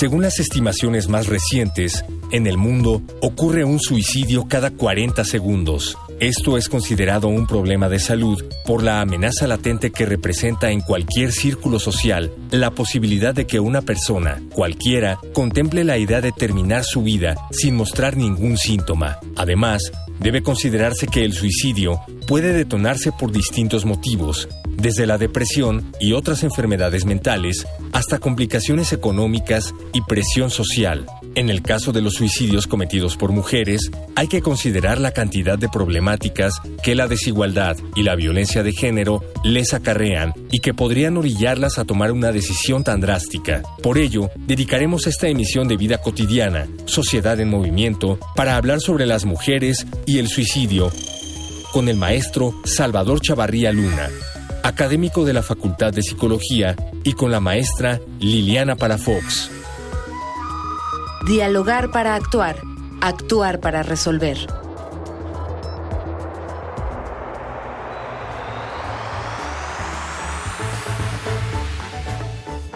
Según las estimaciones más recientes, en el mundo ocurre un suicidio cada 40 segundos. Esto es considerado un problema de salud por la amenaza latente que representa en cualquier círculo social la posibilidad de que una persona, cualquiera, contemple la idea de terminar su vida sin mostrar ningún síntoma. Además, debe considerarse que el suicidio puede detonarse por distintos motivos, desde la depresión y otras enfermedades mentales hasta complicaciones económicas y presión social. En el caso de los suicidios cometidos por mujeres, hay que considerar la cantidad de problemáticas que la desigualdad y la violencia de género les acarrean y que podrían orillarlas a tomar una decisión tan drástica. Por ello, dedicaremos esta emisión de vida cotidiana, Sociedad en Movimiento, para hablar sobre las mujeres y el suicidio con el maestro Salvador Chavarría Luna, académico de la Facultad de Psicología, y con la maestra Liliana Palafox. Dialogar para actuar, actuar para resolver.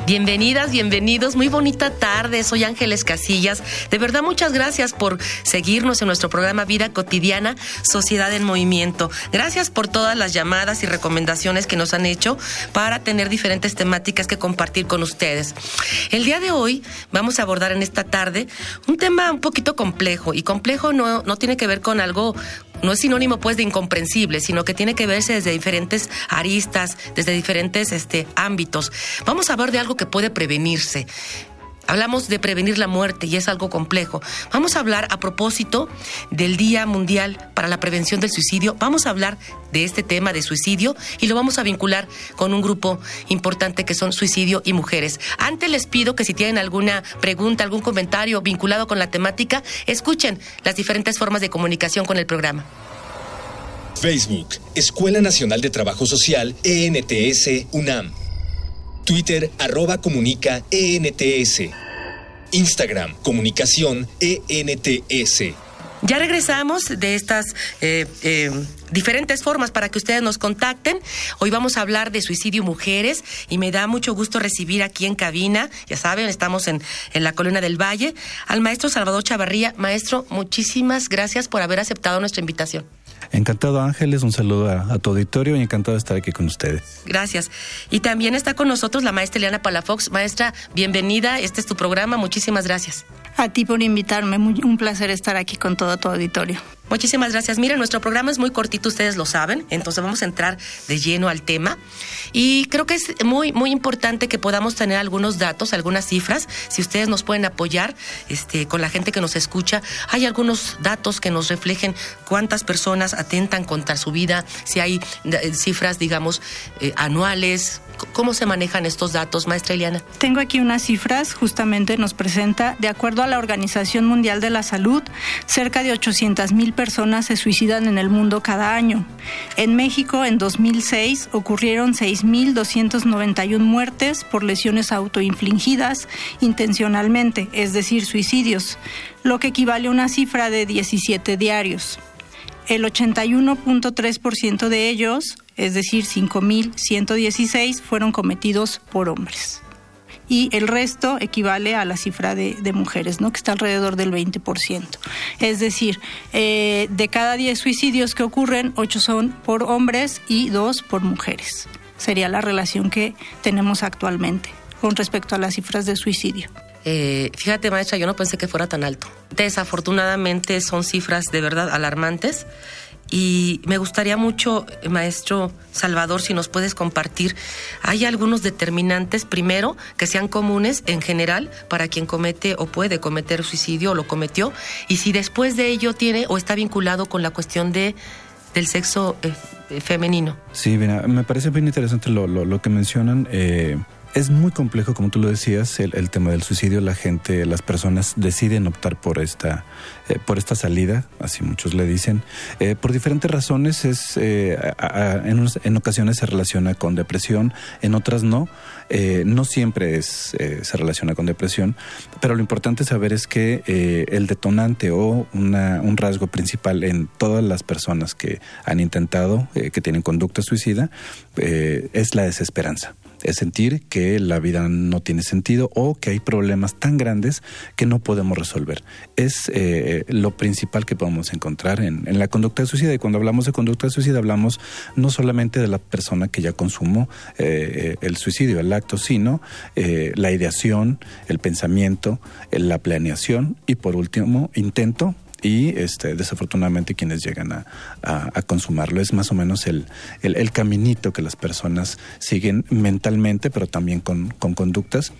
Bienvenidas, bienvenidos. Muy bonita tarde. Soy Ángeles Casillas. De verdad, muchas gracias por seguirnos en nuestro programa Vida Cotidiana, Sociedad en Movimiento. Gracias por todas las llamadas y recomendaciones que nos han hecho para tener diferentes temáticas que compartir con ustedes. El día de hoy vamos a abordar en esta tarde un tema un poquito complejo. Y complejo no, no tiene que ver con algo no es sinónimo pues de incomprensible, sino que tiene que verse desde diferentes aristas, desde diferentes este, ámbitos. Vamos a hablar de algo que puede prevenirse. Hablamos de prevenir la muerte y es algo complejo. Vamos a hablar a propósito del Día Mundial para la Prevención del Suicidio. Vamos a hablar de este tema de suicidio y lo vamos a vincular con un grupo importante que son suicidio y mujeres. Antes les pido que si tienen alguna pregunta, algún comentario vinculado con la temática, escuchen las diferentes formas de comunicación con el programa. Facebook, Escuela Nacional de Trabajo Social, ENTS, UNAM. Twitter, arroba comunica ENTS. Instagram, comunicación ENTS. Ya regresamos de estas eh, eh, diferentes formas para que ustedes nos contacten. Hoy vamos a hablar de suicidio mujeres y me da mucho gusto recibir aquí en cabina, ya saben, estamos en, en la Colina del Valle, al maestro Salvador Chavarría. Maestro, muchísimas gracias por haber aceptado nuestra invitación. Encantado Ángeles, un saludo a, tu auditorio y encantado de estar aquí con ustedes. Gracias. Y también está con nosotros la maestra Eliana Palafox. Maestra, bienvenida, este es tu programa, muchísimas gracias. A ti por invitarme, un placer estar aquí con todo tu auditorio. Muchísimas gracias. Miren, nuestro programa es muy cortito, ustedes lo saben, entonces vamos a entrar de lleno al tema. Y creo que es muy, muy importante que podamos tener algunos datos, algunas cifras. Si ustedes nos pueden apoyar este, con la gente que nos escucha, hay algunos datos que nos reflejen cuántas personas atentan contra su vida, si hay eh, cifras, digamos, eh, anuales, ¿Cómo se manejan estos datos, maestra Eliana? Tengo aquí unas cifras, justamente nos presenta, de acuerdo a la Organización Mundial de la Salud, cerca de 800 mil personas se suicidan en el mundo cada año. En México, en 2006, ocurrieron 6.291 muertes por lesiones autoinfligidas intencionalmente, es decir, suicidios, lo que equivale a una cifra de 17 diarios. El 81.3% de ellos es decir, 5.116 fueron cometidos por hombres. Y el resto equivale a la cifra de, mujeres, ¿no? que está alrededor del 20%. Es decir, eh, de cada 10 suicidios que ocurren, 8 son por hombres y 2 por mujeres. Sería la relación que tenemos actualmente con respecto a las cifras de suicidio. Eh, fíjate, maestra, yo no pensé que fuera tan alto. Desafortunadamente son cifras de verdad alarmantes. Y me gustaría mucho, maestro Salvador, si nos puedes compartir, hay algunos determinantes, primero, que sean comunes en general para quien comete o puede cometer suicidio o lo cometió, y si después de ello tiene o está vinculado con la cuestión de del sexo eh, femenino. Sí, mira, me parece bien interesante lo, lo, que mencionan. Eh, es muy complejo, como tú lo decías, el, tema del suicidio. La gente, las personas deciden optar por esta, eh, por esta salida, así muchos le dicen, eh, por diferentes razones. Es eh, en, en, ocasiones se relaciona con depresión, en otras no. no siempre es, se relaciona con depresión, pero lo importante saber es que el detonante o una, un rasgo principal en todas las personas que han intentado, que tienen conducta suicida, es la desesperanza es sentir que la vida no tiene sentido o que hay problemas tan grandes que no podemos resolver. Es lo principal que podemos encontrar en, la conducta suicida. Y cuando hablamos de conducta suicida hablamos no solamente de la persona que ya consumó eh, el suicidio, el acto, sino eh, la ideación, el pensamiento, la planeación y por último intento y este, desafortunadamente quienes llegan a, consumarlo. Es más o menos el, el, caminito que las personas siguen mentalmente, pero también con, conductas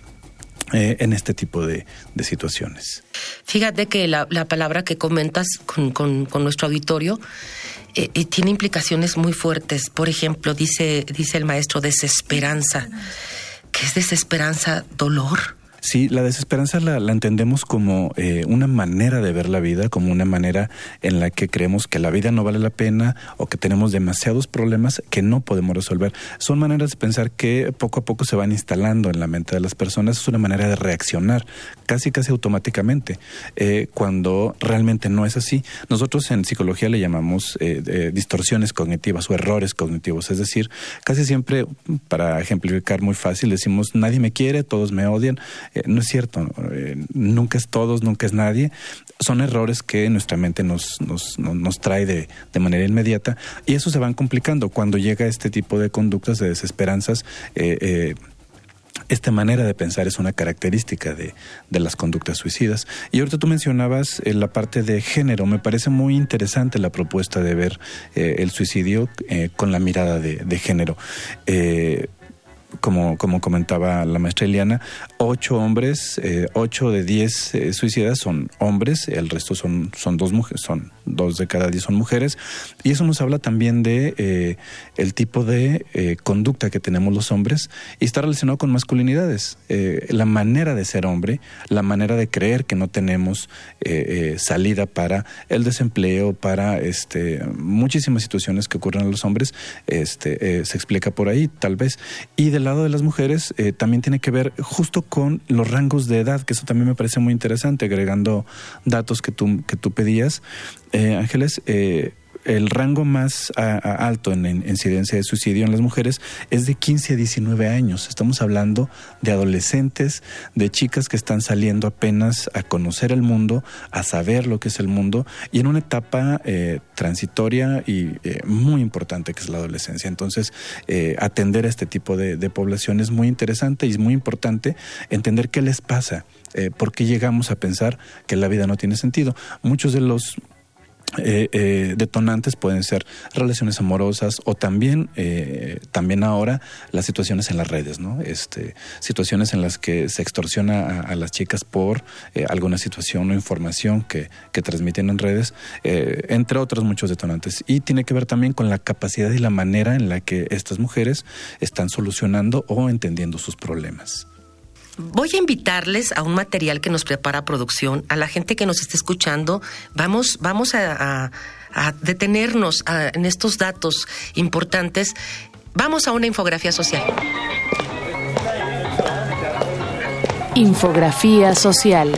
eh, en este tipo de, situaciones. Fíjate que la, palabra que comentas con, nuestro auditorio eh, eh, tiene implicaciones muy fuertes. Por ejemplo, dice, dice el maestro desesperanza. ¿Qué es desesperanza? ¿Dolor? Sí, la desesperanza la, entendemos como eh, una manera de ver la vida, como una manera en la que creemos que la vida no vale la pena o que tenemos demasiados problemas que no podemos resolver. Son maneras de pensar que poco a poco se van instalando en la mente de las personas. Es una manera de reaccionar casi casi automáticamente, eh, cuando realmente no es así. Nosotros en psicología le llamamos eh, distorsiones cognitivas o errores cognitivos. Es decir, casi siempre, para ejemplificar muy fácil, decimos nadie me quiere, todos me odian. Eh, no es cierto, eh, nunca es todos, nunca es nadie. Son errores que nuestra mente nos, nos, nos trae de, de, manera inmediata y eso se van complicando cuando llega este tipo de conductas, de desesperanzas. Eh, esta manera de pensar es una característica de, de, las conductas suicidas. Y ahorita tú mencionabas la parte de género. Me parece muy interesante la propuesta de ver el suicidio con la mirada de, de género como, como comentaba la maestra Eliana, ocho hombres, eh, ocho de diez eh, suicidas son hombres, el resto son, son dos mujeres, son dos de cada diez son mujeres, y eso nos habla también de eh, el tipo de conducta que tenemos los hombres y está relacionado con masculinidades, la manera de ser hombre, la manera de creer que no tenemos salida para el desempleo, para este muchísimas situaciones que ocurren a los hombres, este se explica por ahí tal vez, y del lado de las mujeres eh, también tiene que ver justo con los rangos de edad, que eso también me parece muy interesante, agregando datos que tú, que tú pedías. Eh, Ángeles, eh, el rango más alto en, incidencia de suicidio en las mujeres es de 15 a 19 años. Estamos hablando de adolescentes, de chicas que están saliendo apenas a conocer el mundo, a saber lo que es el mundo y en una etapa eh, transitoria y eh, muy importante que es la adolescencia. Entonces, eh, atender a este tipo de, de población es muy interesante y es muy importante entender qué les pasa. ¿Por qué llegamos a pensar que la vida no tiene sentido? Muchos de los eh, eh, detonantes pueden ser relaciones amorosas o también eh, también ahora las situaciones en las redes no este situaciones en las que se extorsiona a, las chicas por alguna situación o información que, que transmiten en redes entre otros muchos detonantes. Y tiene que ver también con la capacidad y la manera en la que estas mujeres están solucionando o entendiendo sus problemas Voy a invitarles a un material que nos prepara producción, a la gente que nos esté escuchando. Vamos, vamos a, detenernos en estos datos importantes. Vamos a una infografía social. Infografía social.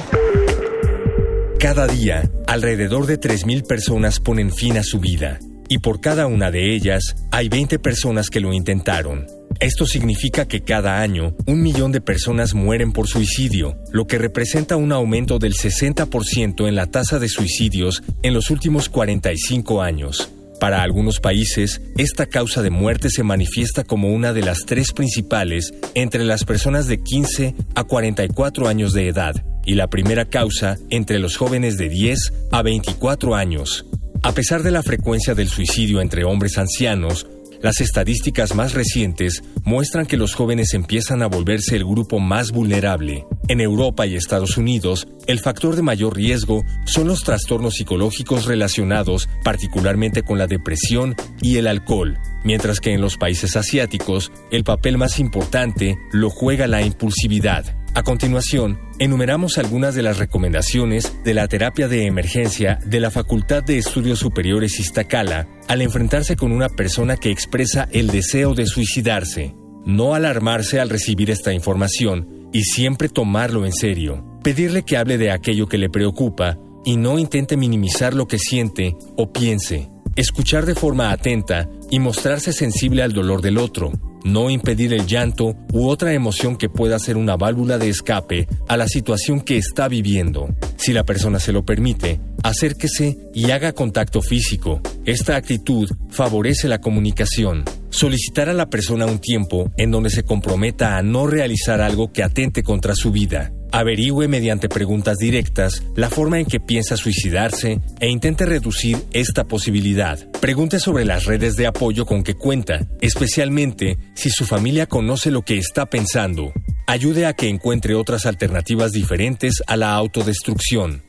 Cada día, alrededor de 3.000 personas ponen fin a su vida, y por cada una de ellas hay 20 personas que lo intentaron. Esto significa que cada año un millón de personas mueren por suicidio, lo que representa un aumento del 60% en la tasa de suicidios en los últimos 45 años. Para algunos países, esta causa de muerte se manifiesta como una de las tres principales entre las personas de 15 a 44 años de edad y la primera causa entre los jóvenes de 10 a 24 años. A pesar de la frecuencia del suicidio entre hombres ancianos, Las estadísticas más recientes muestran que los jóvenes empiezan a volverse el grupo más vulnerable. En Europa y Estados Unidos, el factor de mayor riesgo son los trastornos psicológicos relacionados particularmente con la depresión y el alcohol, mientras que en los países asiáticos el papel más importante lo juega la impulsividad. A continuación, enumeramos algunas de las recomendaciones de la terapia de emergencia de la Facultad de Estudios Superiores Iztacala al enfrentarse con una persona que expresa el deseo de suicidarse. No alarmarse al recibir esta información y siempre tomarlo en serio. Pedirle que hable de aquello que le preocupa y no intente minimizar lo que siente o piense. Escuchar de forma atenta y mostrarse sensible al dolor del otro no impedir el llanto u otra emoción que pueda ser una válvula de escape a la situación que está viviendo. Si la persona se lo permite, acérquese y haga contacto físico. Esta actitud favorece la comunicación. Solicitar a la persona un tiempo en donde se comprometa a no realizar algo que atente contra su vida. Averigüe mediante preguntas directas la forma en que piensa suicidarse e intente reducir esta posibilidad. Pregunte sobre las redes de apoyo con que cuenta, especialmente si su familia conoce lo que está pensando. Ayude a que encuentre otras alternativas diferentes a la autodestrucción.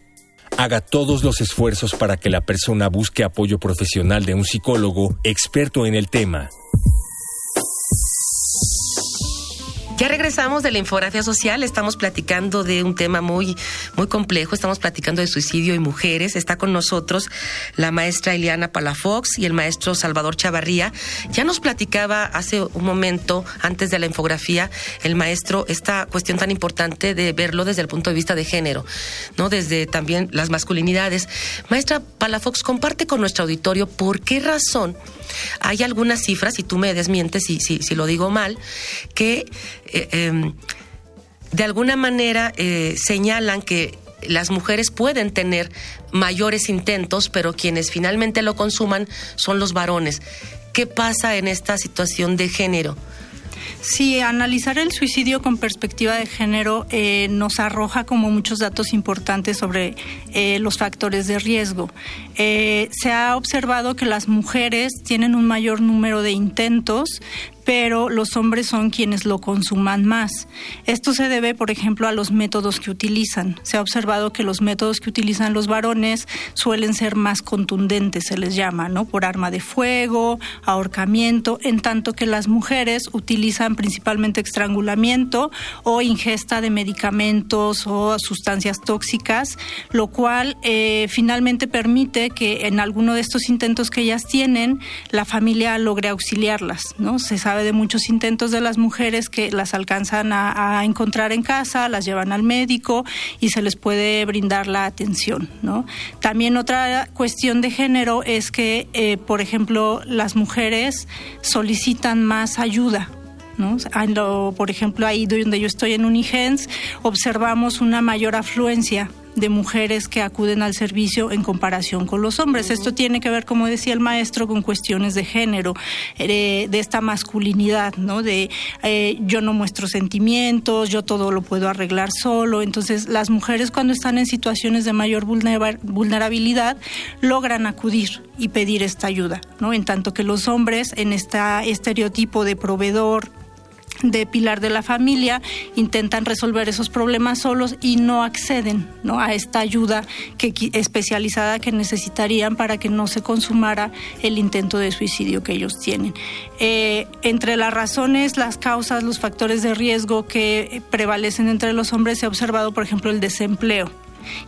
Haga todos los esfuerzos para que la persona busque apoyo profesional de un psicólogo experto en el tema. Ya regresamos de la infografía social, estamos platicando de un tema muy, muy complejo, estamos platicando de suicidio y mujeres. Está con nosotros la maestra Eliana Palafox y el maestro Salvador Chavarría. Ya nos platicaba hace un momento, antes de la infografía, el maestro esta cuestión tan importante de verlo desde el punto de vista de género, ¿no? Desde también las masculinidades. Maestra Palafox, comparte con nuestro auditorio por qué razón hay algunas cifras, y tú me desmientes si, si, si lo digo mal, que eh, em, de alguna manera eh, señalan que las mujeres pueden tener mayores intentos, pero quienes finalmente lo consuman son los varones. ¿Qué pasa en esta situación de género? Sí, analizar el suicidio con perspectiva de género eh, nos arroja como muchos datos importantes sobre los factores de riesgo. Se ha observado que las mujeres tienen un mayor número de intentos pero los hombres son quienes lo consuman más. Esto se debe, por ejemplo, a los métodos que utilizan. Se ha observado que los métodos que utilizan los varones suelen ser más contundentes, se les llama, ¿no? Por arma de fuego, ahorcamiento, en tanto que las mujeres utilizan principalmente estrangulamiento o ingesta de medicamentos o sustancias tóxicas, lo cual eh, finalmente permite que en alguno de estos intentos que ellas tienen, la familia logre auxiliarlas, ¿no? Se sabe de muchos intentos de las mujeres que las alcanzan a, encontrar en casa, las llevan al médico y se les puede brindar la atención. ¿no? También otra cuestión de género es que, eh, por ejemplo, las mujeres solicitan más ayuda ¿no? Por ejemplo, ahí donde yo estoy en Unigens, observamos una mayor afluencia de mujeres que acuden al servicio en comparación con los hombres. Esto tiene que ver, como decía el maestro, con cuestiones de género, de, de esta masculinidad, ¿no? De eh, yo no muestro sentimientos, yo todo lo puedo arreglar solo. Entonces, las mujeres cuando están en situaciones de mayor vulnerabilidad logran acudir y pedir esta ayuda, ¿no? En tanto que los hombres en este estereotipo de proveedor, de pilar de la familia, intentan resolver esos problemas solos y no acceden ¿no? a esta ayuda que, especializada que necesitarían para que no se consumara el intento de suicidio que ellos tienen. Eh, entre las razones, las causas, los factores de riesgo que prevalecen entre los hombres se ha observado, por ejemplo, el desempleo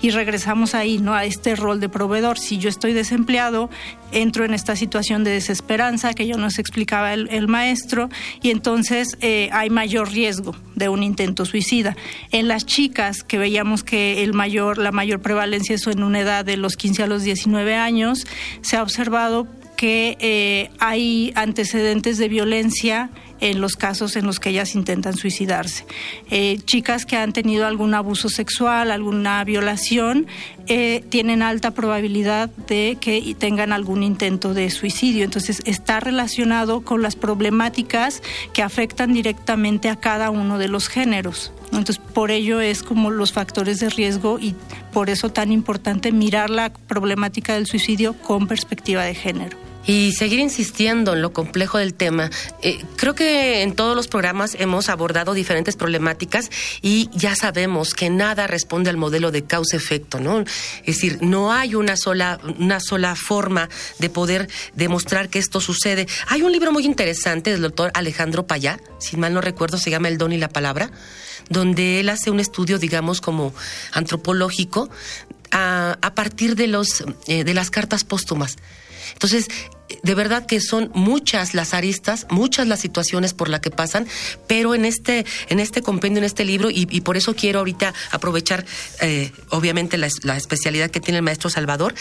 y regresamos ahí, ¿no? A este rol de proveedor. Si yo estoy desempleado, entro en esta situación de desesperanza que ya nos explicaba el, maestro y entonces eh, hay mayor riesgo de un intento suicida. En las chicas que veíamos que el mayor, la mayor prevalencia es en una edad de los 15 a los 19 años, se ha observado que eh, hay antecedentes de violencia en los casos en los que ellas intentan suicidarse. Eh, chicas que han tenido algún abuso sexual, alguna violación, eh, tienen alta probabilidad de que tengan algún intento de suicidio. Entonces está relacionado con las problemáticas que afectan directamente a cada uno de los géneros. Entonces, por ello es como los factores de riesgo y por eso tan importante mirar la problemática del suicidio con perspectiva de género. Y seguir insistiendo en lo complejo del tema. Eh, creo que en todos los programas hemos abordado diferentes problemáticas y ya sabemos que nada responde al modelo de causa-efecto, ¿no? Es decir, no hay una sola, una sola forma de poder demostrar que esto sucede. Hay un libro muy interesante del doctor Alejandro Payá, si mal no recuerdo, se llama El don y la palabra, donde él hace un estudio, digamos, como antropológico a, a partir de, los, eh, de las cartas póstumas. Entonces, de verdad que son muchas las aristas, muchas las situaciones por las que pasan, pero en este, en este compendio, en este libro, y, por eso quiero ahorita aprovechar, eh, obviamente, la, especialidad que tiene el maestro Salvador,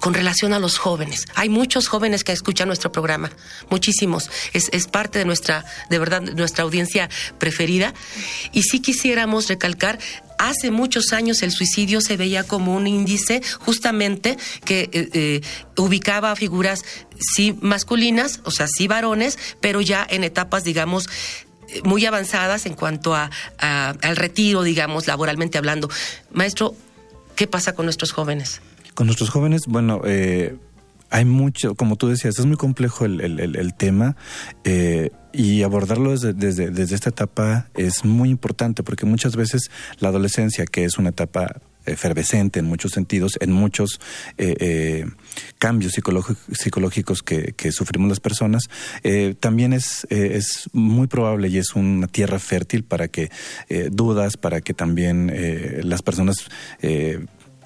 con relación a los jóvenes. Hay muchos jóvenes que escuchan nuestro programa, muchísimos. Es, es parte de nuestra, de verdad, nuestra audiencia preferida. Y sí quisiéramos recalcar hace muchos años el suicidio se veía como un índice justamente que eh, eh, ubicaba a figuras sí masculinas, o sea, sí varones, pero ya en etapas, digamos, muy avanzadas en cuanto a, al retiro, digamos, laboralmente hablando. Maestro, ¿qué pasa con nuestros jóvenes? Con nuestros jóvenes, bueno, eh, hay mucho, como tú decías, es muy complejo el, tema eh, y abordarlo desde, esta etapa es muy importante porque muchas veces la adolescencia, que es una etapa efervescente en muchos sentidos, en muchos eh, eh cambios psicológicos que, sufrimos las personas, también es, es muy probable y es una tierra fértil para que dudas, para que también las personas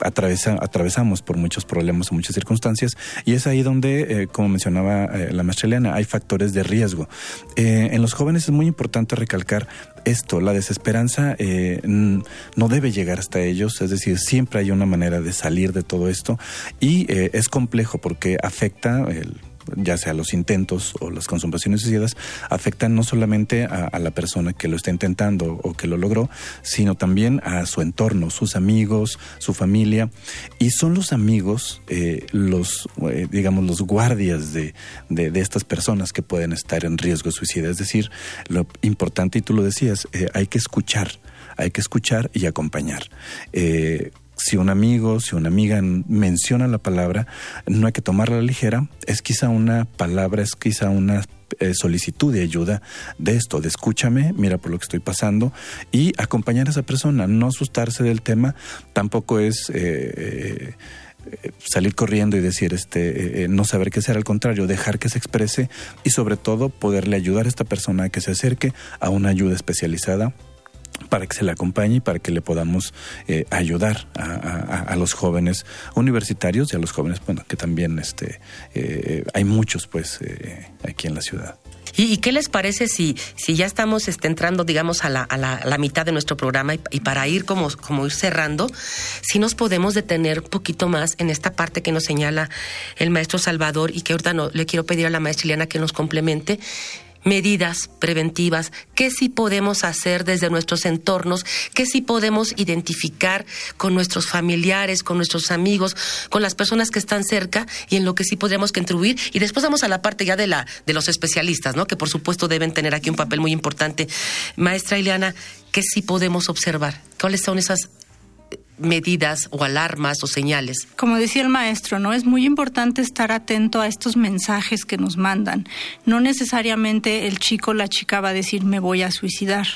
atravesa, atravesamos por muchos problemas o muchas circunstancias y es ahí donde, eh, como mencionaba eh, la maestra Eliana, hay factores de riesgo. Eh, en los jóvenes es muy importante recalcar esto, la desesperanza no debe llegar hasta ellos, es decir, siempre hay una manera de salir de todo esto y es complejo porque afecta el ya sea los intentos o las consumaciones suicidas, afectan no solamente a, la persona que lo está intentando o que lo logró, sino también a su entorno, sus amigos, su familia. Y son los amigos, eh, los, eh, digamos, los guardias de, de, estas personas que pueden estar en riesgo suicida. Es decir, lo importante, y tú lo decías, eh, hay que escuchar hay que escuchar y acompañar si un amigo, si una amiga menciona la palabra, no hay que tomarla ligera, es quizá una palabra, es quizá una eh, solicitud de ayuda de esto, de escúchame, mira por lo que estoy pasando. Y acompañar a esa persona, no asustarse del tema, tampoco es... Eh, eh, salir corriendo y decir este no saber qué hacer al contrario dejar que se exprese y sobre todo poderle ayudar a esta persona a que se acerque a una ayuda especializada para que se le acompañe y para que le podamos eh, ayudar a, los jóvenes universitarios y a los jóvenes, bueno, que también este, eh, hay muchos pues eh, aquí en la ciudad. ¿Y, qué les parece si, si ya estamos este, entrando, digamos, a la, a, la, mitad de nuestro programa y, para ir como, como ir cerrando, si nos podemos detener un poquito más en esta parte que nos señala el maestro Salvador y que ahorita no, le quiero pedir a la maestra Ileana que nos complemente? Medidas preventivas, qué sí podemos hacer desde nuestros entornos, qué sí podemos identificar con nuestros familiares, con nuestros amigos, con las personas que están cerca y en lo que sí podríamos contribuir. Y después vamos a la parte ya de, la, de los especialistas, ¿no? que por supuesto deben tener aquí un papel muy importante. Maestra Ileana, ¿qué sí podemos observar? ¿Cuáles son esas medidas o alarmas o señales. Como decía el maestro, ¿no? Es muy importante estar atento a estos mensajes que nos mandan. No necesariamente el chico o la chica va a decir me voy a suicidar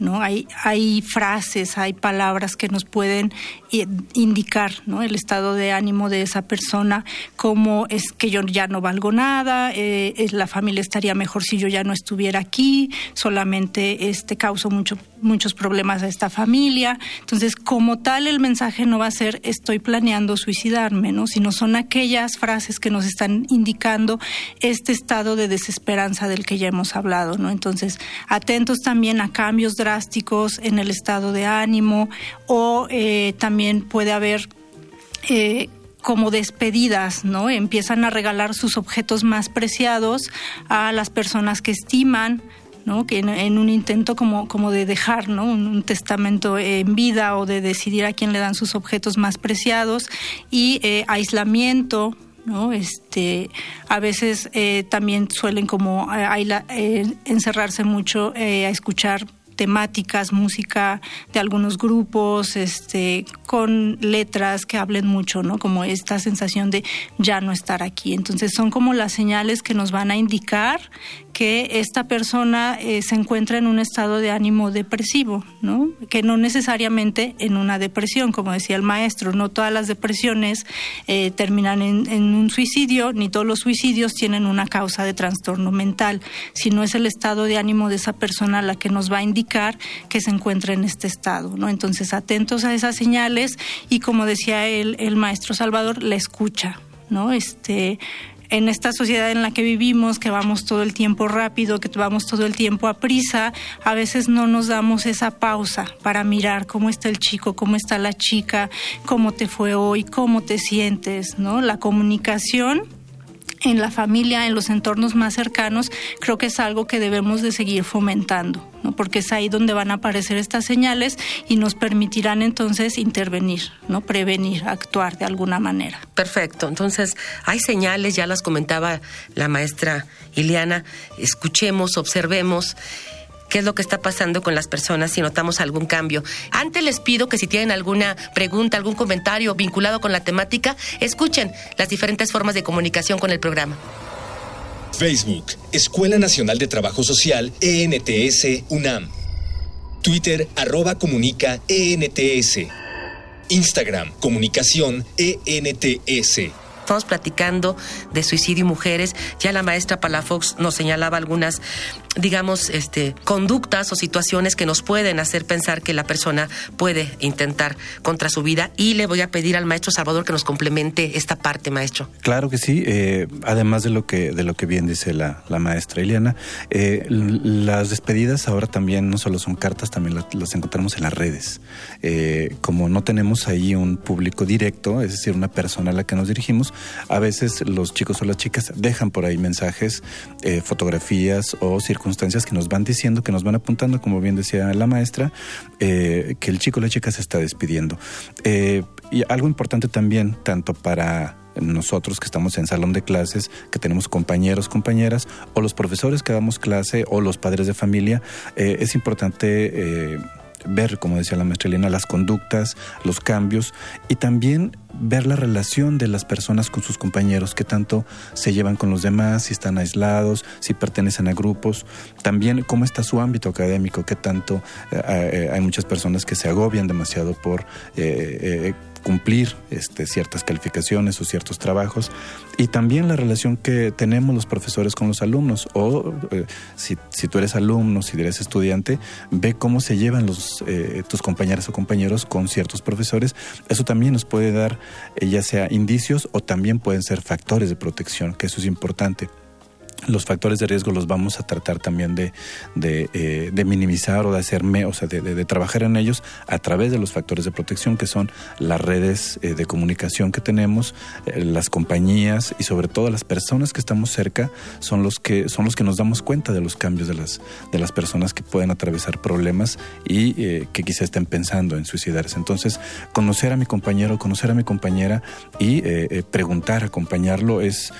¿no? Hay, hay frases, hay palabras que nos pueden indicar, ¿no? El estado de ánimo de esa persona, como es que yo ya no valgo nada, eh, la familia estaría mejor si yo ya no estuviera aquí, solamente este causo mucho, muchos problemas a esta familia. Entonces, como tal, el mensaje no va a ser estoy planeando suicidarme, ¿no? Sino son aquellas frases que nos están indicando este estado de desesperanza del que ya hemos hablado, ¿no? Entonces, atentos también a cambios drásticos en el estado de ánimo o eh, también puede haber eh, como despedidas, ¿no? Empiezan a regalar sus objetos más preciados a las personas que estiman, ¿no? Que en, un intento como, como de dejar, ¿no? Un, testamento en vida o de decidir a quién le dan sus objetos más preciados y eh, aislamiento, ¿no? Este, a veces también suelen como encerrarse mucho a escuchar temáticas, música de algunos grupos, este, con letras que hablen mucho, ¿no? Como esta sensación de ya no estar aquí. Entonces son como las señales que nos van a indicar que esta persona eh, se encuentra en un estado de ánimo depresivo, ¿no? Que no necesariamente en una depresión, como decía el maestro, no todas las depresiones eh, terminan en, en, un suicidio, ni todos los suicidios tienen una causa de trastorno mental, sino es el estado de ánimo de esa persona la que nos va a indicar que se encuentra en este estado, ¿no? Entonces, atentos a esas señales y como decía el, maestro Salvador, la escucha, ¿no? Este, en esta sociedad en la que vivimos, que vamos todo el tiempo rápido, que vamos todo el tiempo a prisa, a veces no nos damos esa pausa para mirar cómo está el chico, cómo está la chica, cómo te fue hoy, cómo te sientes, ¿no? La comunicación en la familia, en los entornos más cercanos, creo que es algo que debemos de seguir fomentando, ¿no? porque es ahí donde van a aparecer estas señales y nos permitirán entonces intervenir, no prevenir, actuar de alguna manera. Perfecto. Entonces, hay señales, ya las comentaba la maestra Ileana, escuchemos, observemos qué es lo que está pasando con las personas, si notamos algún cambio. Antes les pido que si tienen alguna pregunta, algún comentario vinculado con la temática, escuchen las diferentes formas de comunicación con el programa. Facebook, Escuela Nacional de Trabajo Social, ENTS, UNAM. Twitter, arroba comunica, ENTS. Instagram, comunicación, ENTS estamos platicando de suicidio y mujeres. Ya la maestra Palafox nos señalaba algunas, digamos, este, conductas o situaciones que nos pueden hacer pensar que la persona puede intentar contra su vida. Y le voy a pedir al maestro Salvador que nos complemente esta parte, maestro. Claro que sí. Eh, además de lo que de lo que bien dice la, la maestra Eliana, eh, las despedidas ahora también no solo son cartas, también las, encontramos en las redes. Eh, como no tenemos ahí un público directo, es decir, una persona a la que nos dirigimos, a veces los chicos o las chicas dejan por ahí mensajes, fotografías o circunstancias que nos van diciendo, que nos van apuntando, como bien decía la maestra, eh, que el chico o la chica se está despidiendo. Eh, y algo importante también, tanto para nosotros que estamos en salón de clases, que tenemos compañeros, compañeras, o los profesores que damos clase, o los padres de familia, es importante ver, como decía la maestra Elena, las conductas, los cambios y también ver la relación de las personas con sus compañeros, qué tanto se llevan con los demás, si están aislados, si pertenecen a grupos, también cómo está su ámbito académico, qué tanto eh, eh, hay muchas personas que se agobian demasiado por eh, cumplir este, ciertas calificaciones o ciertos trabajos y también la relación que tenemos los profesores con los alumnos o eh, si, si, tú eres alumno, si eres estudiante, ve cómo se llevan eh, tus compañeras o compañeros con ciertos profesores. Eso también nos puede dar eh, ya sea indicios o también pueden ser factores de protección, que eso es importante los factores de riesgo los vamos a tratar también de, de, eh, minimizar o de hacerme, o sea, de, de, trabajar en ellos a través de los factores de protección que son las redes eh, de comunicación que tenemos, eh, las compañías y sobre todo las personas que estamos cerca son los que son los que nos damos cuenta de los cambios de las de las personas que pueden atravesar problemas y que quizá estén pensando en suicidarse. Entonces, conocer a mi compañero, conocer a mi compañera y preguntar, acompañarlo es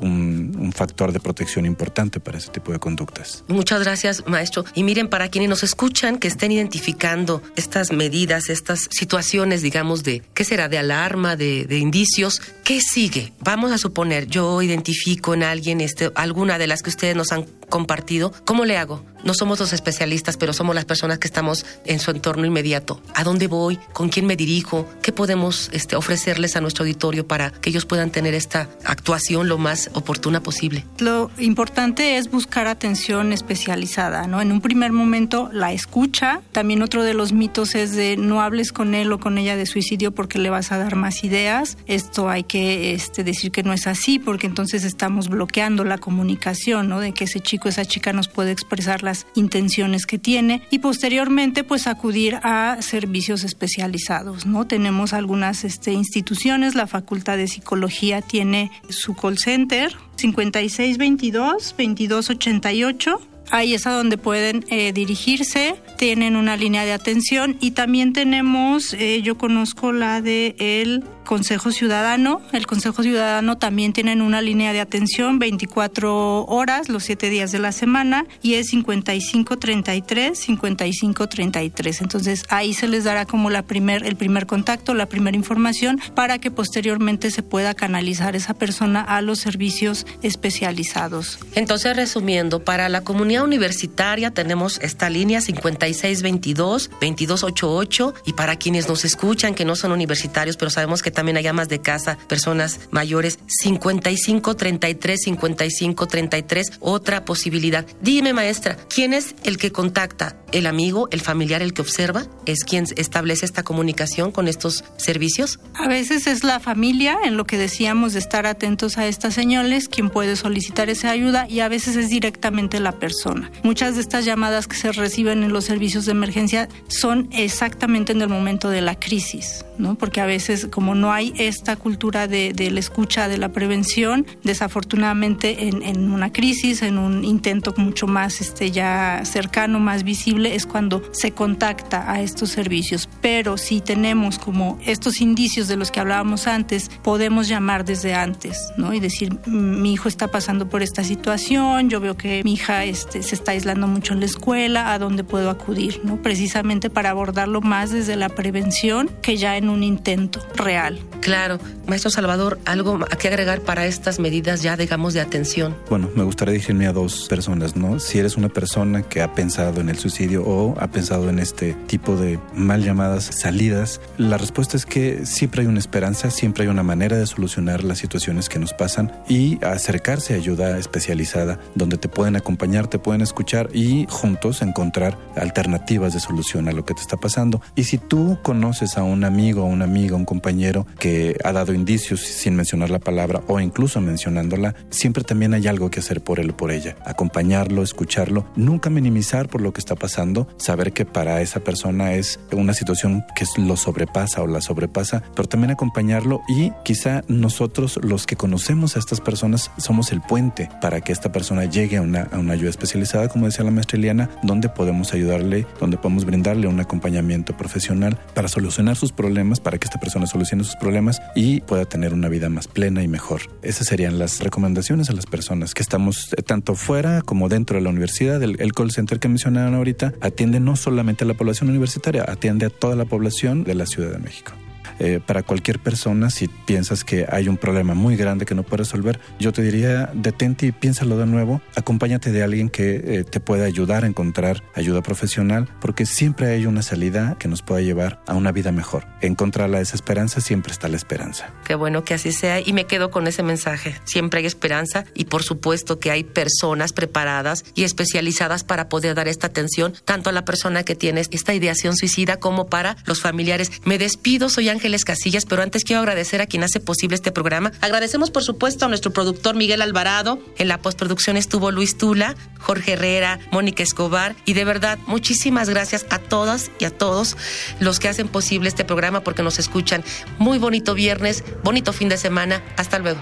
un, un factor de protección importante para ese tipo de conductas. Muchas gracias, maestro. Y miren, para quienes nos escuchan, que estén identificando estas medidas, estas situaciones, digamos, de, ¿qué será? De alarma, de, de indicios. ¿Qué sigue? Vamos a suponer, yo identifico en alguien este, alguna de las que ustedes nos han compartido. ¿Cómo le hago? No somos los especialistas, pero somos las personas que estamos en su entorno inmediato. ¿A dónde voy? ¿Con quién me dirijo? ¿Qué podemos este, ofrecerles a nuestro auditorio para que ellos puedan tener esta actuación lo más oportuna posible? Lo importante es buscar atención especializada, ¿no? En un primer momento la escucha. También otro de los mitos es de no hables con él o con ella de suicidio porque le vas a dar más ideas. Esto hay que este, decir que no es así porque entonces estamos bloqueando la comunicación, ¿no? De que ese chico, esa chica nos puede expresar las intenciones que tiene y posteriormente pues acudir a servicios especializados, ¿no? Tenemos algunas este, instituciones, la Facultad de Psicología tiene su call center 5622 2288 Ahí es a donde pueden eh, dirigirse tienen una línea de atención y también tenemos, eh, yo conozco la de el Consejo Ciudadano. El Consejo Ciudadano también tienen una línea de atención 24 horas, los 7 días de la semana, y es 5533, 5533. Entonces ahí se les dará como la primer, el primer contacto, la primera información, para que posteriormente se pueda canalizar esa persona a los servicios especializados. Entonces, resumiendo, para la comunidad universitaria tenemos esta línea 5622, 2288, y para quienes nos escuchan que no son universitarios, pero sabemos que también hay amas de casa, personas mayores, 55 33 55 33, otra posibilidad. Dime, maestra, ¿quién es el que contacta? ¿El amigo, el familiar, el que observa? ¿Es quien establece esta comunicación con estos servicios? A veces es la familia, en lo que decíamos de estar atentos a estas señales, quien puede solicitar esa ayuda y a veces es directamente la persona. Muchas de estas llamadas que se reciben en los servicios de emergencia son exactamente en el momento de la crisis, ¿no? Porque a veces como no hay esta cultura de, la escucha, de la prevención, desafortunadamente en, una crisis, en un intento mucho más este, ya cercano, más visible, es cuando se contacta a estos servicios. Pero si tenemos como estos indicios de los que hablábamos antes, podemos llamar desde antes, ¿no? Y decir, mm, mi hijo está pasando por esta situación, yo veo que mi hija este, se está aislando mucho en la escuela, ¿a dónde puedo acudir? ¿no? Precisamente para abordarlo más desde la prevención que ya en un intento real. Claro. Maestro Salvador, ¿algo a qué agregar para estas medidas ya, digamos, de atención? Bueno, me gustaría dirigirme a dos personas, ¿no? Si eres una persona que ha pensado en el suicidio o ha pensado en este tipo de mal llamadas salidas, la respuesta es que siempre hay una esperanza, siempre hay una manera de solucionar las situaciones que nos pasan y acercarse a ayuda especializada donde te pueden acompañar, te pueden escuchar y juntos encontrar alternativas de solución a lo que te está pasando. Y si tú conoces a un amigo, a una amiga, un compañero que ha dado indicios sin mencionar la palabra o incluso mencionándola, siempre también hay algo que hacer por él o por ella. Acompañarlo, escucharlo, nunca minimizar por lo que está pasando, saber que para esa persona es una situación que lo sobrepasa o la sobrepasa, pero también acompañarlo y quizá nosotros los que conocemos a estas personas somos el puente para que esta persona llegue a una, a una ayuda especializada, como decía la maestra Eliana, donde podemos ayudarle, donde podemos brindarle un acompañamiento profesional para solucionar sus problemas, para que esta persona solucione sus problemas y pueda tener una vida más plena y mejor. Esas serían las recomendaciones a las personas que estamos eh, tanto fuera como dentro de la universidad. El, el call center que mencionaron ahorita atiende no solamente a la población universitaria, atiende a toda la población de la Ciudad de México. Eh, para cualquier persona, si piensas que hay un problema muy grande que no puedes resolver, yo te diría, detente y piénsalo de nuevo, acompáñate de alguien que eh, te pueda ayudar a encontrar ayuda profesional, porque siempre hay una salida que nos pueda llevar a una vida mejor. En contra de la desesperanza siempre está la esperanza. Qué bueno que así sea y me quedo con ese mensaje. Siempre hay esperanza y por supuesto que hay personas preparadas y especializadas para poder dar esta atención tanto a la persona que tiene esta ideación suicida como para los familiares. Me despido, soy Ángel Casillas, pero antes quiero agradecer a quien hace posible este programa. Agradecemos, por supuesto, a nuestro productor Miguel Alvarado. En la postproducción estuvo Luis Tula, Jorge Herrera, Mónica Escobar. Y de verdad, muchísimas gracias a todas y a todos los que hacen posible este programa porque nos escuchan. Muy bonito viernes, bonito fin de semana. Hasta luego.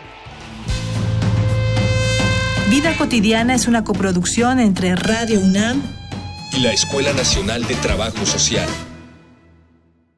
Vida cotidiana es una coproducción entre Radio UNAM y la Escuela Nacional de Trabajo Social.